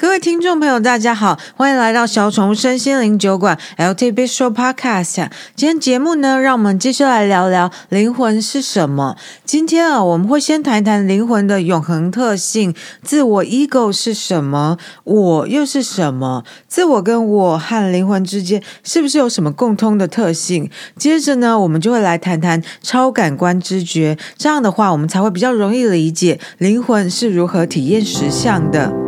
各位听众朋友，大家好，欢迎来到小宠物身心灵酒馆 LT Bistro Podcast。今天节目呢，让我们继续来聊聊灵魂是什么。今天啊，我们会先谈谈灵魂的永恒特性，自我 Ego 是什么，我又是什么？自我跟我和灵魂之间是不是有什么共通的特性？接着呢，我们就会来谈谈超感官知觉。这样的话，我们才会比较容易理解灵魂是如何体验实相的。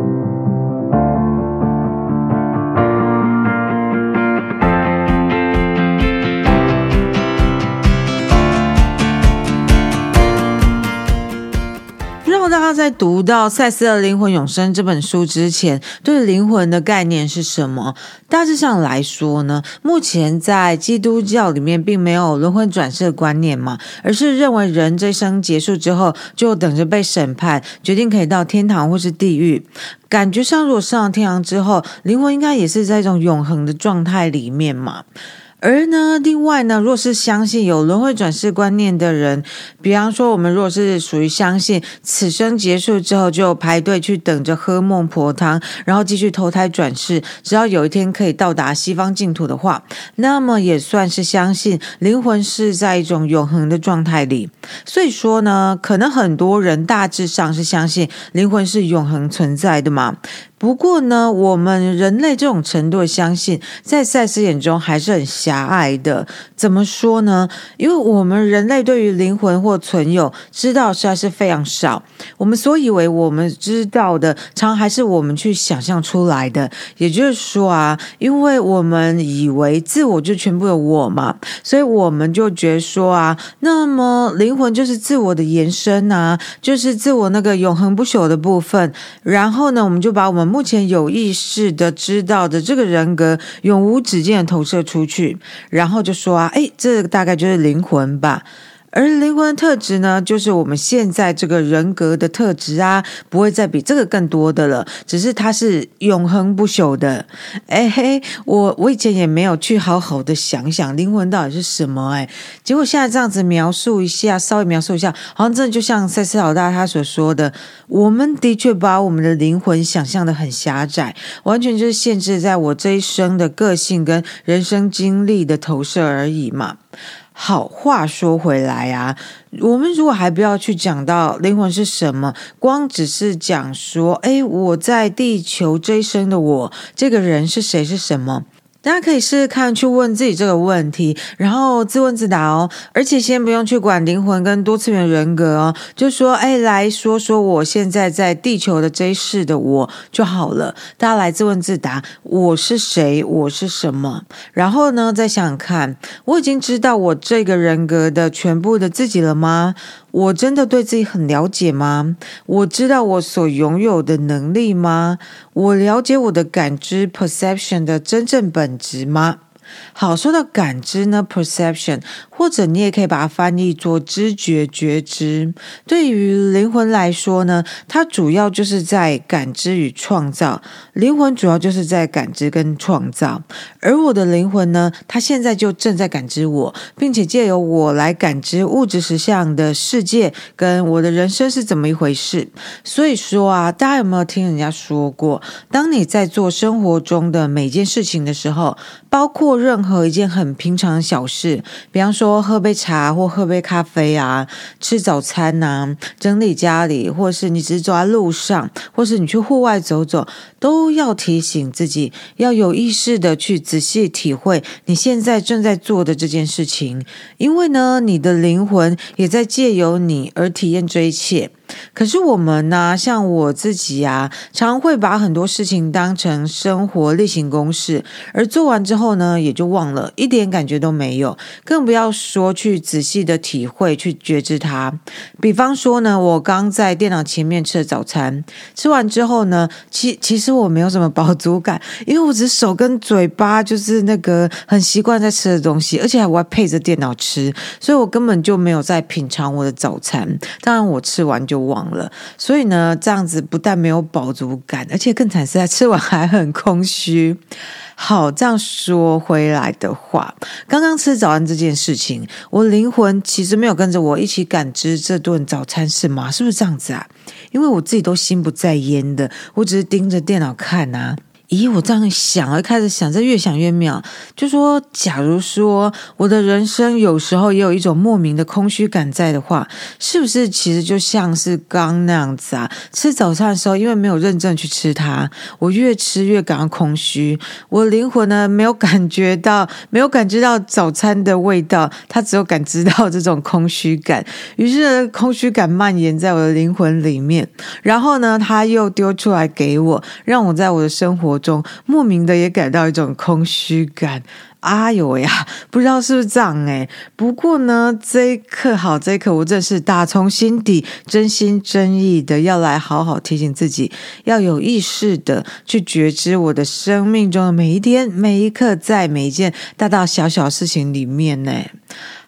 在读到赛斯的《灵魂永生》这本书之前，对灵魂的概念是什么？大致上来说呢，目前在基督教里面并没有轮回转世的观念嘛，而是认为人这一生结束之后，就等着被审判，决定可以到天堂或是地狱。感觉上，如果上了天堂之后，灵魂应该也是在一种永恒的状态里面嘛。而呢，另外呢，若是相信有轮回转世观念的人，比方说我们若是属于相信此生结束之后就排队去等着喝孟婆汤，然后继续投胎转世，直到有一天可以到达西方净土的话，那么也算是相信灵魂是在一种永恒的状态里。所以说呢，可能很多人大致上是相信灵魂是永恒存在的嘛。不过呢，我们人类这种程度的相信，在赛斯眼中还是很狭隘的。怎么说呢？因为我们人类对于灵魂或存有知道实在是非常少。我们所以为我们知道的，常还是我们去想象出来的。也就是说啊，因为我们以为自我就全部有我嘛，所以我们就觉得说啊，那么灵魂就是自我的延伸啊，就是自我那个永恒不朽的部分。然后呢，我们就把我们目前有意识的知道的这个人格永无止境的投射出去，然后就说啊，诶，这个大概就是灵魂吧。而灵魂特质呢，就是我们现在这个人格的特质啊，不会再比这个更多的了。只是它是永恒不朽的。哎嘿，我我以前也没有去好好的想想灵魂到底是什么哎，结果现在这样子描述一下，稍微描述一下，好像真的就像赛斯老大他所说的，我们的确把我们的灵魂想象得很狭窄，完全就是限制在我这一生的个性跟人生经历的投射而已嘛。好，话说回来啊，我们如果还不要去讲到灵魂是什么，光只是讲说，哎，我在地球这一生的我，这个人是谁是什么？大家可以试试看，去问自己这个问题，然后自问自答哦。而且先不用去管灵魂跟多次元人格哦，就说，哎，来说说我现在在地球的这一世的我就好了。大家来自问自答，我是谁？我是什么？然后呢，再想想看，我已经知道我这个人格的全部的自己了吗？我真的对自己很了解吗？我知道我所拥有的能力吗？我了解我的感知 （perception） 的真正本质吗？好，说到感知呢，perception，或者你也可以把它翻译做知觉、觉知。对于灵魂来说呢，它主要就是在感知与创造。灵魂主要就是在感知跟创造，而我的灵魂呢，它现在就正在感知我，并且借由我来感知物质实相的世界跟我的人生是怎么一回事。所以说啊，大家有没有听人家说过，当你在做生活中的每件事情的时候，包括任何一件很平常的小事，比方说喝杯茶或喝杯咖啡啊，吃早餐呐、啊，整理家里，或是你只是走在路上，或是你去户外走走，都要提醒自己，要有意识的去仔细体会你现在正在做的这件事情，因为呢，你的灵魂也在借由你而体验这一切。可是我们呢，像我自己啊，常会把很多事情当成生活例行公事，而做完之后呢，也就忘了，一点感觉都没有，更不要说去仔细的体会、去觉知它。比方说呢，我刚在电脑前面吃了早餐，吃完之后呢，其其实我没有什么饱足感，因为我只手跟嘴巴就是那个很习惯在吃的东西，而且我还配着电脑吃，所以我根本就没有在品尝我的早餐。当然，我吃完就。忘了，所以呢，这样子不但没有饱足感，而且更惨是在吃完还很空虚。好，这样说回来的话，刚刚吃早餐这件事情，我灵魂其实没有跟着我一起感知这顿早餐，是吗？是不是这样子啊？因为我自己都心不在焉的，我只是盯着电脑看啊。咦，我这样想，我开始想，这越想越妙。就说，假如说我的人生有时候也有一种莫名的空虚感在的话，是不是其实就像是刚那样子啊？吃早餐的时候，因为没有认真去吃它，我越吃越感到空虚。我灵魂呢，没有感觉到，没有感觉到早餐的味道，它只有感知到这种空虚感。于是空虚感蔓延在我的灵魂里面，然后呢，它又丢出来给我，让我在我的生活中莫名的也感到一种空虚感，啊哟呀，不知道是不是这样哎。不过呢，这一刻好，这一刻我真是打从心底、真心真意的要来好好提醒自己，要有意识的去觉知我的生命中的每一天、每一刻，在每一件大大小小事情里面呢。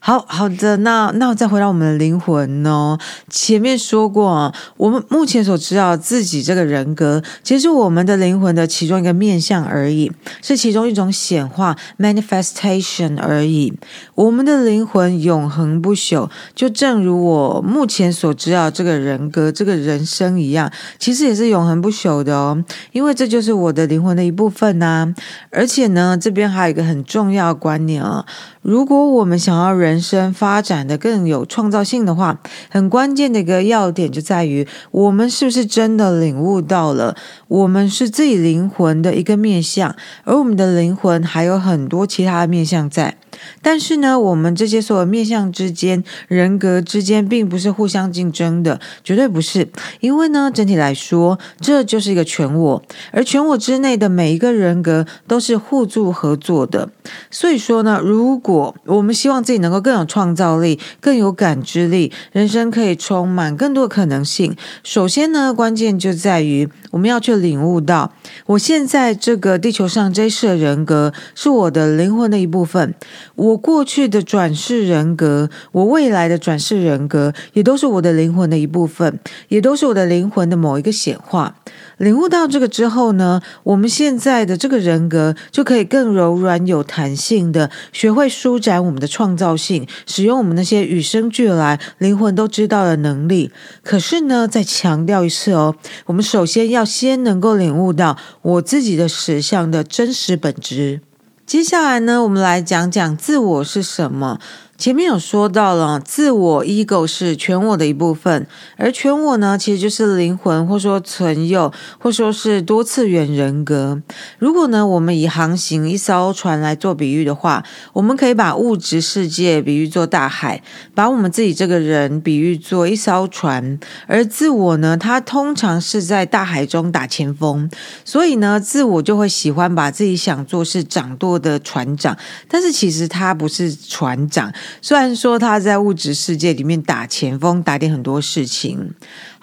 好好的，那那我再回到我们的灵魂哦。前面说过，我们目前所知道自己这个人格，其实是我们的灵魂的其中一个面向而已，是其中一种显化 （manifestation） 而已。我们的灵魂永恒不朽，就正如我目前所知道这个人格、这个人生一样，其实也是永恒不朽的哦。因为这就是我的灵魂的一部分呐、而且呢，这边还有一个很重要的观念啊、如果我们想要人生发展的更有创造性的话，很关键的一个要点就在于，我们是不是真的领悟到了，我们是自己灵魂的一个面向，而我们的灵魂还有很多其他的面向在。但是呢，我们这些所有面向之间、人格之间，并不是互相竞争的，绝对不是。因为呢，整体来说，这就是一个全我，而全我之内的每一个人格都是互助合作的。所以说呢，如果我们希望自己能够更有创造力、更有感知力，人生可以充满更多可能性，首先呢，关键就在于我们要去领悟到，我现在这个地球上这一世的人格是我的灵魂的一部分。我过去的转世人格，我未来的转世人格，也都是我的灵魂的一部分，也都是我的灵魂的某一个显化。领悟到这个之后呢，我们现在的这个人格就可以更柔软、有弹性的学会舒展我们的创造性，使用我们那些与生俱来、灵魂都知道的能力。可是呢，再强调一次哦，我们首先要先能够领悟到我自己的实相的真实本质。接下来呢，我们来讲讲自我是什么。前面有说到了，自我 ego 是全我的一部分，而全我呢，其实就是灵魂，或说存有，或说是多次元人格。如果呢，我们以航行一艘船来做比喻的话，我们可以把物质世界比喻作大海，把我们自己这个人比喻作一艘船，而自我呢，它通常是在大海中打前锋，所以呢，自我就会喜欢把自己想做是掌舵的船长，但是其实他不是船长。虽然说他在物质世界里面打前锋，打点很多事情。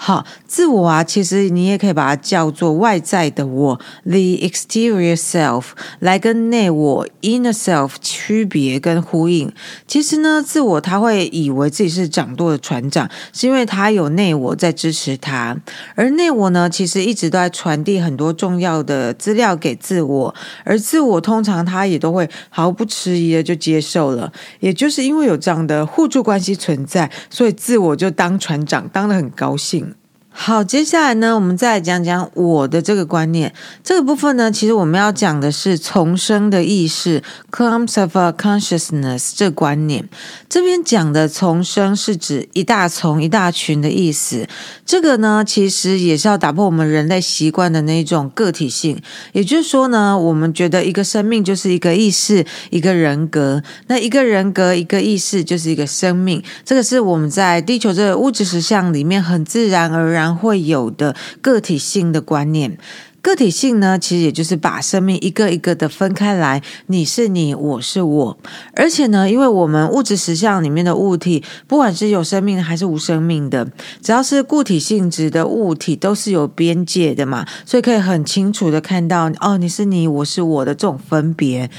好，自我啊，其实你也可以把它叫做外在的我，the exterior self，来跟内我 inner self 区别跟呼应。其实呢，自我他会以为自己是掌舵的船长，是因为他有内我在支持他，而内我呢，其实一直都在传递很多重要的资料给自我，而自我通常他也都会毫不迟疑的就接受了。也就是因为有这样的互助关系存在，所以自我就当船长，当得很高兴。好，接下来呢，我们再来讲讲我的这个观念。这个部分呢，其实我们要讲的是重生的意识 （clumps of consciousness） 这个观念。这边讲的重生是指一大丛、一大群的意思。这个呢，其实也是要打破我们人类习惯的那种个体性。也就是说呢，我们觉得一个生命就是一个意识、一个人格。那一个人格、一个意识就是一个生命。这个是我们在地球这个物质实相里面很自然而然。然会有的个体性的观念，个体性呢，其实也就是把生命一个一个的分开来，你是你，我是我。而且呢，因为我们物质实相里面的物体，不管是有生命的还是无生命的，只要是固体性质的物体，都是有边界的嘛，所以可以很清楚的看到，哦，你是你，我是我的这种分别。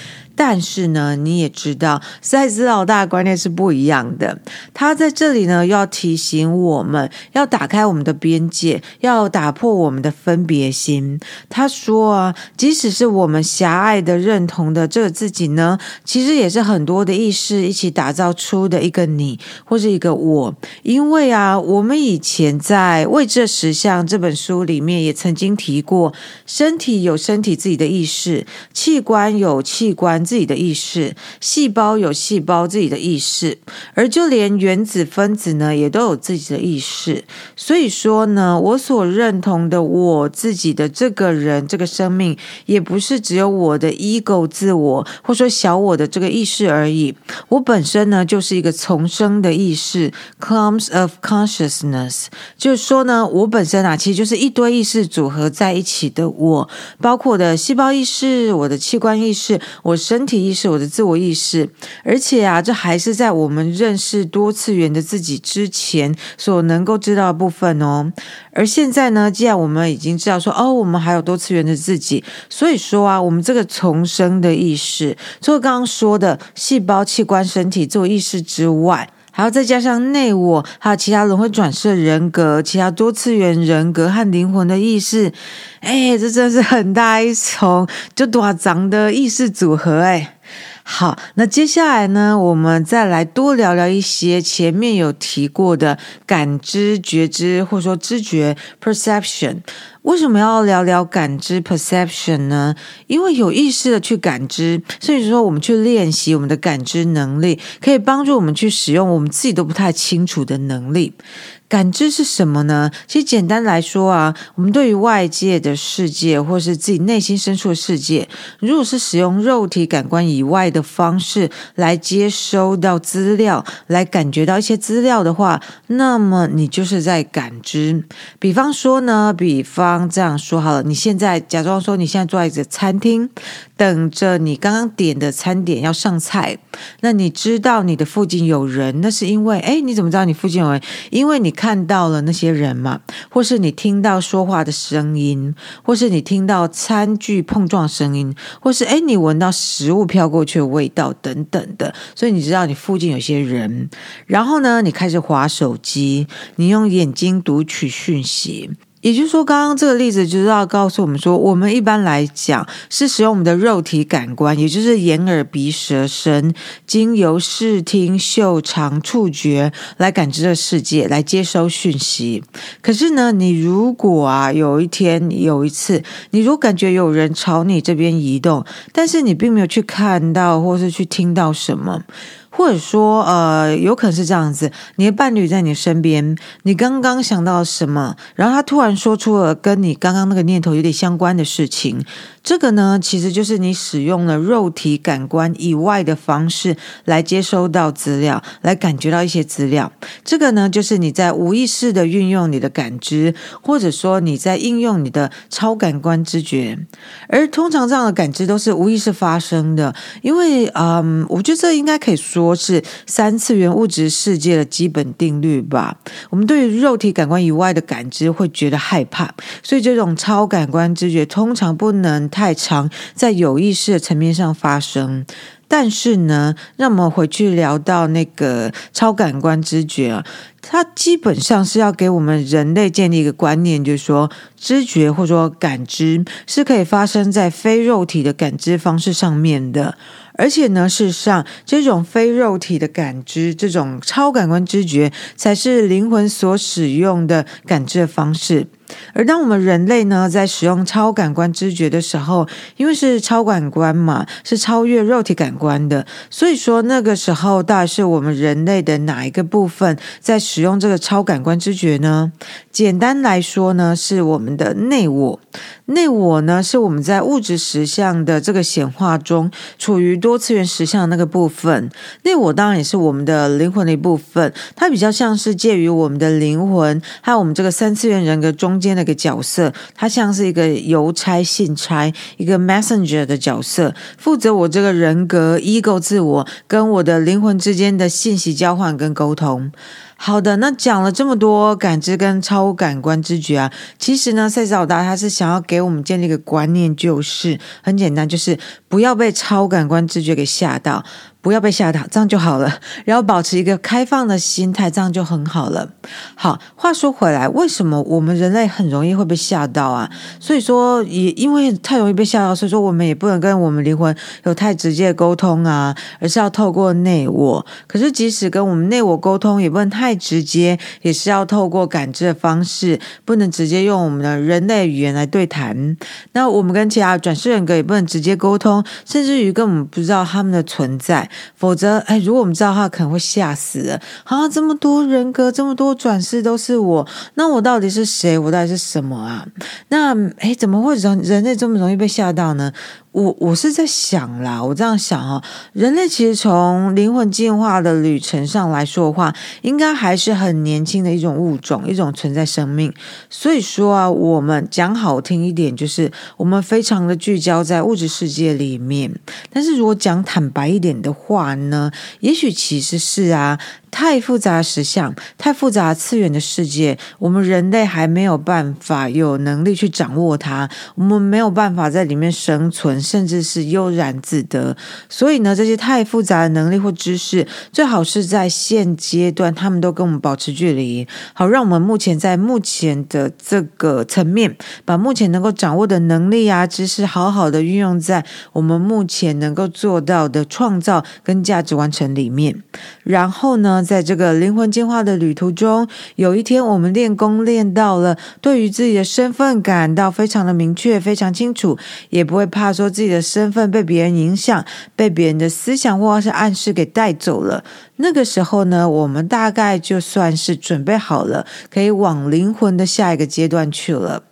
但是呢，你也知道，赛斯老大的观念是不一样的。他在这里呢，要提醒我们要打开我们的边界，要打破我们的分别心。他说啊，即使是我们狭隘的认同的这个自己呢，其实也是很多的意识一起打造出的一个你或是一个我。因为啊，我们以前在《未知的实相》这本书里面也曾经提过，身体有身体自己的意识，器官有器官自己的意识，细胞有细胞自己的意识，而就连原子分子呢，也都有自己的意识。所以说呢，我所认同的我自己的这个人、这个生命，也不是只有我的 ego 自我，或说小我的这个意识而已。我本身呢，就是一个重生的意识，clumps of consciousness。就是说呢，我本身啊，其实就是一堆意识组合在一起的我，包括我的细胞意识、我的器官意识、我是身。体意识，我的自我意识，而且啊，这还是在我们认识多次元的自己之前所能够知道的部分哦。而现在呢，既然我们已经知道说，哦，我们还有多次元的自己，所以说啊，我们这个重生的意识，除了刚刚说的细胞、器官、身体、自我意识之外，还要再加上内我，还有其他轮回转世人格、其他多次元人格和灵魂的意识。哎，这真的是很大一重，就多长的意识组合哎。好，那接下来呢，我们再来多聊聊一些前面有提过的感知、觉知，或者说知觉 （perception）。为什么要聊聊感知 （perception） 呢？因为有意识的去感知，甚至说我们去练习我们的感知能力，可以帮助我们去使用我们自己都不太清楚的能力。感知是什么呢？其实简单来说啊，我们对于外界的世界，或是自己内心深处的世界，如果是使用肉体感官以外的方式来接收到资料，来感觉到一些资料的话，那么你就是在感知。比方说呢，比方这样说好了，你现在假装说你现在坐在一个餐厅，等着你刚刚点的餐点要上菜，那你知道你的附近有人，那是因为，哎，你怎么知道你附近有人？因为你。看到了那些人嘛，或是你听到说话的声音，或是你听到餐具碰撞声音，或是诶，你闻到食物飘过去的味道等等的，所以你知道你附近有些人。然后呢，你开始划手机，你用眼睛读取讯息。也就是说，刚刚这个例子就是要告诉我们说，我们一般来讲是使用我们的肉体感官，也就是眼、耳、鼻、舌、身，经由视听、嗅、尝、触觉来感知这世界，来接收讯息。可是呢，你如果啊有一天有一次，你如果感觉有人朝你这边移动，但是你并没有去看到或是去听到什么。或者说，呃，有可能是这样子，你的伴侣在你身边，你刚刚想到什么，然后他突然说出了跟你刚刚那个念头有点相关的事情。这个呢，其实就是你使用了肉体感官以外的方式来接收到资料，来感觉到一些资料。这个呢，就是你在无意识的运用你的感知，或者说你在应用你的超感官知觉。而通常这样的感知都是无意识发生的，因为，嗯，我觉得这应该可以说是三次元物质世界的基本定律吧。我们对于肉体感官以外的感知会觉得害怕，所以这种超感官知觉通常不能。太长，在有意识的层面上发生，但是呢，让我们回去聊到那个超感官知觉啊，它基本上是要给我们人类建立一个观念，就是说，知觉或者说感知是可以发生在非肉体的感知方式上面的，而且呢，事实上，这种非肉体的感知，这种超感官知觉，才是灵魂所使用的感知的方式。而当我们人类呢，在使用超感官知觉的时候，因为是超感官嘛，是超越肉体感官的，所以说那个时候到底是我们人类的哪一个部分在使用这个超感官知觉呢？简单来说呢，是我们的内我。内我呢，是我们在物质实相的这个显化中，处于多次元实相的那个部分。内我当然也是我们的灵魂的一部分，它比较像是介于我们的灵魂还有我们这个三次元人格中间的一个角色，它像是一个邮差、信差，一个 messenger 的角色，负责我这个人格 ego 自我跟我的灵魂之间的信息交换跟沟通。好的，那讲了这么多感知跟超感官知觉啊，其实呢，赛斯老大他是想要给我们建立一个观念，就是很简单，就是不要被超感官知觉给吓到。不要被吓到，这样就好了。然后保持一个开放的心态，这样就很好了。好，话说回来，为什么我们人类很容易会被吓到啊？所以说，也因为太容易被吓到，所以说我们也不能跟我们灵魂有太直接的沟通啊，而是要透过内我。可是，即使跟我们内我沟通，也不能太直接，也是要透过感知的方式，不能直接用我们的人类语言来对谈。那我们跟其他转世人格也不能直接沟通，甚至于根本不知道他们的存在。否则，哎，如果我们知道的话，可能会吓死了。啊，这么多人格，这么多转世都是我，那我到底是谁？我到底是什么啊？那，哎，怎么会人人类这么容易被吓到呢？我我是在想啦，我这样想啊，人类其实从灵魂进化的旅程上来说的话，应该还是很年轻的一种物种，一种存在生命。所以说啊，我们讲好听一点，就是我们非常的聚焦在物质世界里面。但是如果讲坦白一点的话呢，也许其实是啊。太复杂实相，太复杂次元的世界，我们人类还没有办法有能力去掌握它，我们没有办法在里面生存，甚至是悠然自得。所以呢，这些太复杂的能力或知识，最好是在现阶段，他们都跟我们保持距离，好让我们目前在目前的这个层面，把目前能够掌握的能力啊、知识，好好的运用在我们目前能够做到的创造跟价值完成里面。然后呢，在这个灵魂进化的旅途中，有一天我们练功练到了，对于自己的身份感到非常的明确、非常清楚，也不会怕说自己的身份被别人影响、被别人的思想或是暗示给带走了。那个时候呢，我们大概就算是准备好了，可以往灵魂的下一个阶段去了。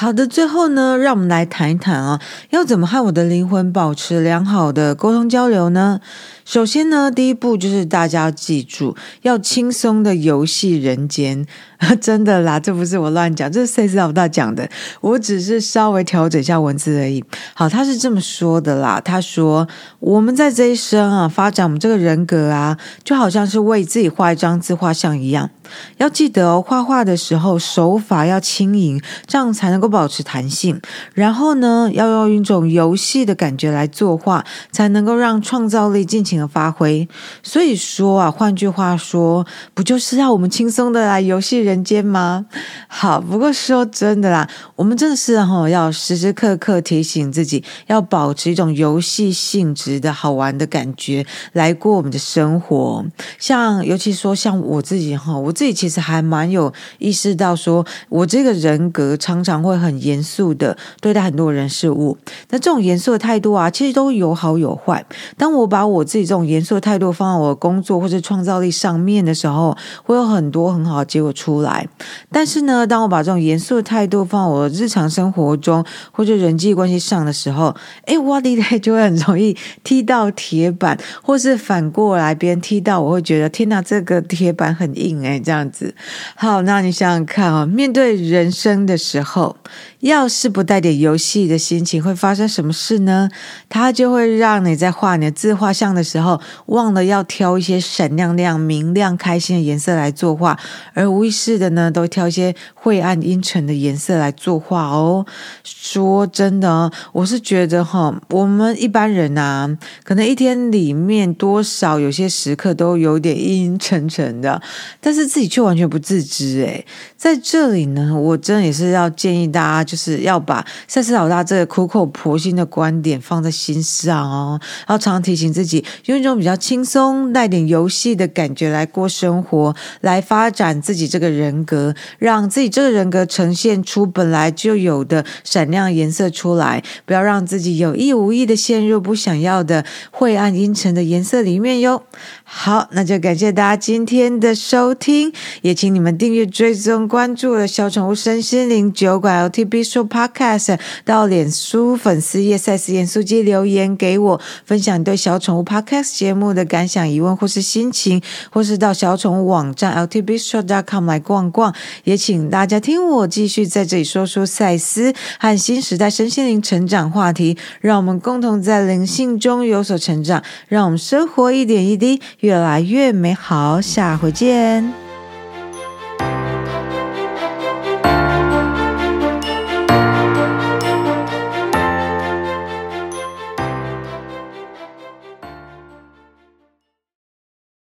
好的，最后呢，让我们来谈一谈啊，要怎么和我的灵魂保持良好的沟通交流呢？首先呢，第一步就是大家要记住，要轻松的游戏人间。真的啦，这不是我乱讲，这是赛斯老大讲的，我只是稍微调整一下文字而已。好，他是这么说的啦，他说我们在这一生啊，发展我们这个人格啊，就好像是为自己画一张自画像一样。要记得，画画的时候手法要轻盈，这样才能够保持弹性。然后呢，要用一种游戏的感觉来作画，才能够让创造力尽情的发挥。所以说啊，换句话说，不就是要我们轻松的来游戏人间吗？好，不过说真的啦，我们真的是哈，要时时刻刻提醒自己，要保持一种游戏性质的好玩的感觉来过我们的生活。像尤其说像我自己哈，我自己其实还蛮有意识到说，我这个人格常常会很严肃的对待很多人事物。那这种严肃的态度啊，其实都有好有坏。当我把我自己这种严肃的态度放在我的工作或者创造力上面的时候，会有很多很好的结果出来，但是呢，当我把这种严肃的态度放我日常生活中或者人际关系上的时候，哎，哇哩嘞，就会很容易踢到铁板，或是反过来别人踢到，我会觉得天哪，这个铁板很硬哎，这样子。好，那你想想看啊，面对人生的时候，要是不带点游戏的心情，会发生什么事呢？它就会让你在画你的自画像的时候，忘了要挑一些闪亮亮、明亮、开心的颜色来作画，而无意识是的呢，都挑一些晦暗阴沉的颜色来作画哦。说真的，我是觉得哈，我们一般人呐，可能一天里面多少有些时刻都有点阴阴沉沉的，但是自己却完全不自知诶。在这里呢，我真的也是要建议大家。就是要把赛斯老大这个苦口婆心的观点放在心上哦，然后常常提醒自己，用一种比较轻松、带点游戏的感觉来过生活，来发展自己这个人人格，让自己这个人格呈现出本来就有的闪亮颜色出来，不要让自己有意无意的陷入不想要的晦暗阴沉的颜色里面哟。好，那就感谢大家今天的收听，也请你们订阅、追踪、关注了小宠物身心灵酒馆 LTB。Show Podcast 到脸书粉丝页赛斯盐酥鸡留言给我，分享对小宠物 Podcast 节目的感想、疑问或是心情，或是到小宠物网站 ltbstore.com 来逛逛。也请大家听我继续在这里说说赛斯和新时代身心灵成长话题，让我们共同在灵性中有所成长，让我们生活一点一滴越来越美好。下回见。